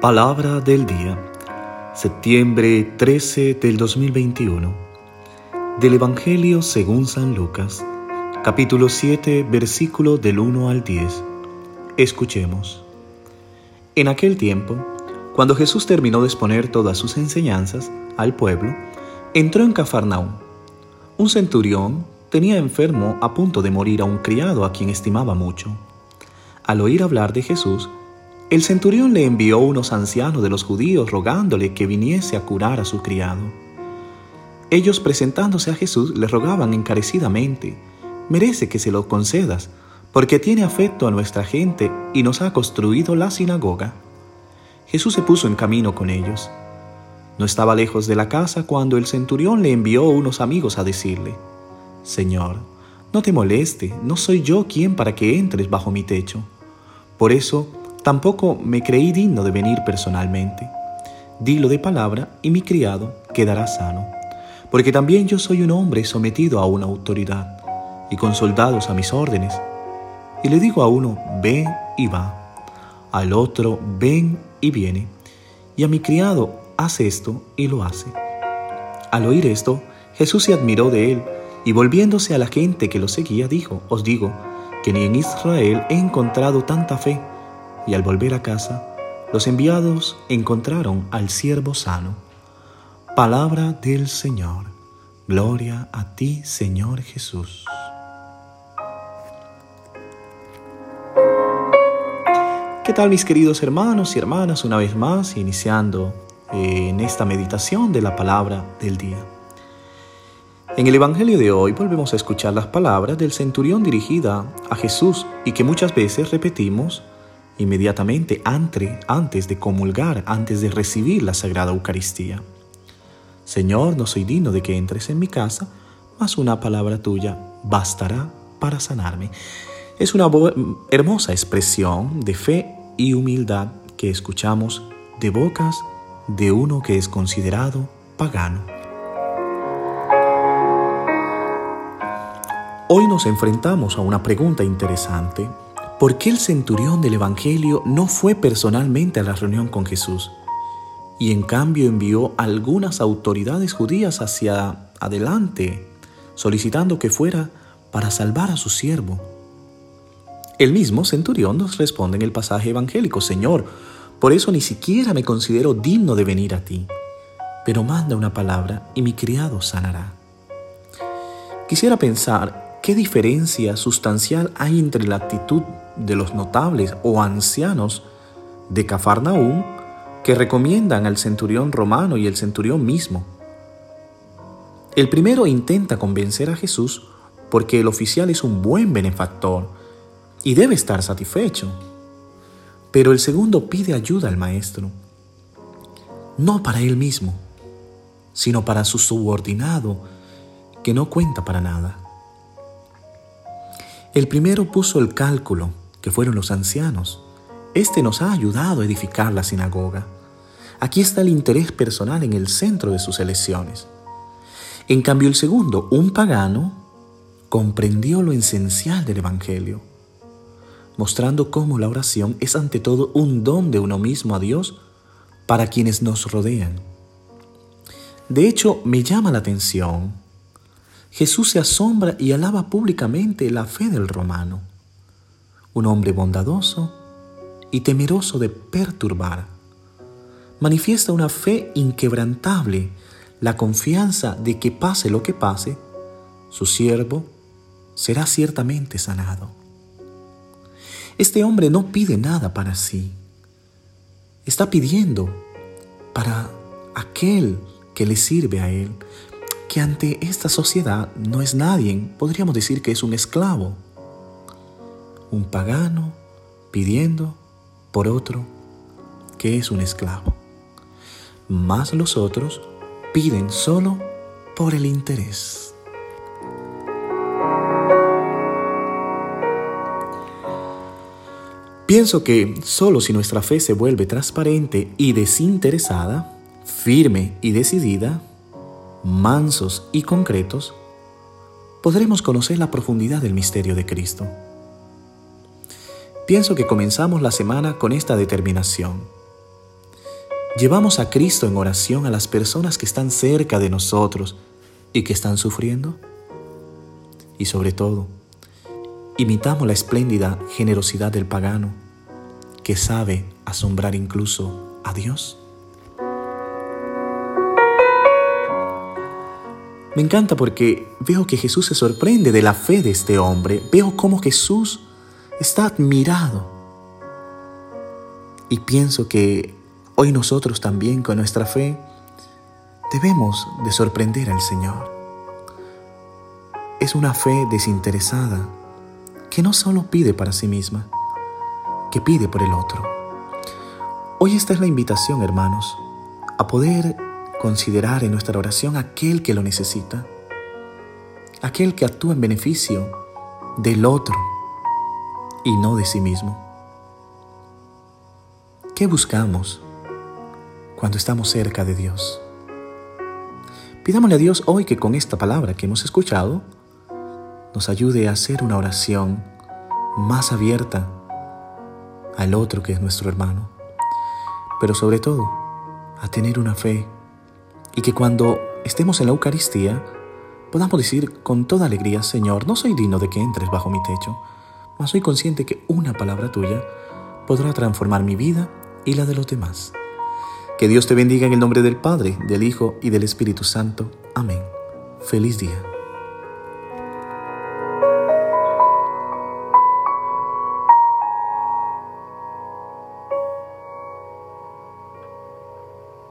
Palabra del día, septiembre 13 del 2021, del Evangelio según San Lucas, capítulo 7, versículo del 1 al 10. Escuchemos. En aquel tiempo, cuando Jesús terminó de exponer todas sus enseñanzas al pueblo, entró en Cafarnaúm. Un centurión tenía enfermo a punto de morir a un criado a quien estimaba mucho. Al oír hablar de Jesús, el centurión le envió unos ancianos de los judíos rogándole que viniese a curar a su criado. Ellos presentándose a Jesús le rogaban encarecidamente, merece que se lo concedas, porque tiene afecto a nuestra gente y nos ha construido la sinagoga. Jesús se puso en camino con ellos. No estaba lejos de la casa cuando el centurión le envió unos amigos a decirle, Señor, no te moleste, no soy yo quien para que entres bajo mi techo. Por eso, Tampoco me creí digno de venir personalmente. Dilo de palabra y mi criado quedará sano, porque también yo soy un hombre sometido a una autoridad y con soldados a mis órdenes. Y le digo a uno, ven y va, al otro, ven y viene, y a mi criado, hace esto y lo hace. Al oír esto, Jesús se admiró de él, y volviéndose a la gente que lo seguía, dijo, os digo, que ni en Israel he encontrado tanta fe y al volver a casa, los enviados encontraron al siervo sano. Palabra del Señor. Gloria a ti, Señor Jesús. ¿Qué tal mis queridos hermanos y hermanas? Una vez más, iniciando eh, en esta meditación de la palabra del día. En el Evangelio de hoy volvemos a escuchar las palabras del centurión dirigida a Jesús y que muchas veces repetimos inmediatamente antes de comulgar, antes de recibir la Sagrada Eucaristía. Señor, no soy digno de que entres en mi casa, mas una palabra tuya bastará para sanarme. Es una hermosa expresión de fe y humildad que escuchamos de bocas de uno que es considerado pagano. Hoy nos enfrentamos a una pregunta interesante ¿Por qué el centurión del Evangelio no fue personalmente a la reunión con Jesús? Y en cambio envió algunas autoridades judías hacia adelante, solicitando que fuera para salvar a su siervo. El mismo centurión nos responde en el pasaje evangélico, Señor, por eso ni siquiera me considero digno de venir a ti, pero manda una palabra y mi criado sanará. Quisiera pensar qué diferencia sustancial hay entre la actitud de los notables o ancianos de Cafarnaúm que recomiendan al centurión romano y el centurión mismo. El primero intenta convencer a Jesús porque el oficial es un buen benefactor y debe estar satisfecho. Pero el segundo pide ayuda al maestro, no para él mismo, sino para su subordinado que no cuenta para nada. El primero puso el cálculo que fueron los ancianos. Este nos ha ayudado a edificar la sinagoga. Aquí está el interés personal en el centro de sus elecciones. En cambio, el segundo, un pagano, comprendió lo esencial del Evangelio, mostrando cómo la oración es ante todo un don de uno mismo a Dios para quienes nos rodean. De hecho, me llama la atención. Jesús se asombra y alaba públicamente la fe del romano un hombre bondadoso y temeroso de perturbar. Manifiesta una fe inquebrantable, la confianza de que pase lo que pase, su siervo será ciertamente sanado. Este hombre no pide nada para sí, está pidiendo para aquel que le sirve a él, que ante esta sociedad no es nadie, podríamos decir que es un esclavo un pagano pidiendo por otro que es un esclavo. Mas los otros piden solo por el interés. Pienso que solo si nuestra fe se vuelve transparente y desinteresada, firme y decidida, mansos y concretos, podremos conocer la profundidad del misterio de Cristo. Pienso que comenzamos la semana con esta determinación. ¿Llevamos a Cristo en oración a las personas que están cerca de nosotros y que están sufriendo? Y sobre todo, imitamos la espléndida generosidad del pagano que sabe asombrar incluso a Dios. Me encanta porque veo que Jesús se sorprende de la fe de este hombre. Veo cómo Jesús está admirado. Y pienso que Hoy nosotros también con nuestra fe debemos de sorprender al Señor. Es una fe desinteresada que no solo pide para sí misma, que pide por el otro. Hoy esta es la invitación, hermanos, a poder considerar en nuestra oración aquel que lo necesita, aquel que actúa en beneficio del otro y no de sí mismo. ¿Qué buscamos? cuando estamos cerca de Dios. Pidámosle a Dios hoy que con esta palabra que hemos escuchado nos ayude a hacer una oración más abierta al otro que es nuestro hermano, pero sobre todo a tener una fe y que cuando estemos en la Eucaristía podamos decir con toda alegría, Señor, no soy digno de que entres bajo mi techo, mas soy consciente que una palabra tuya podrá transformar mi vida y la de los demás. Que Dios te bendiga en el nombre del Padre, del Hijo y del Espíritu Santo. Amén. Feliz día.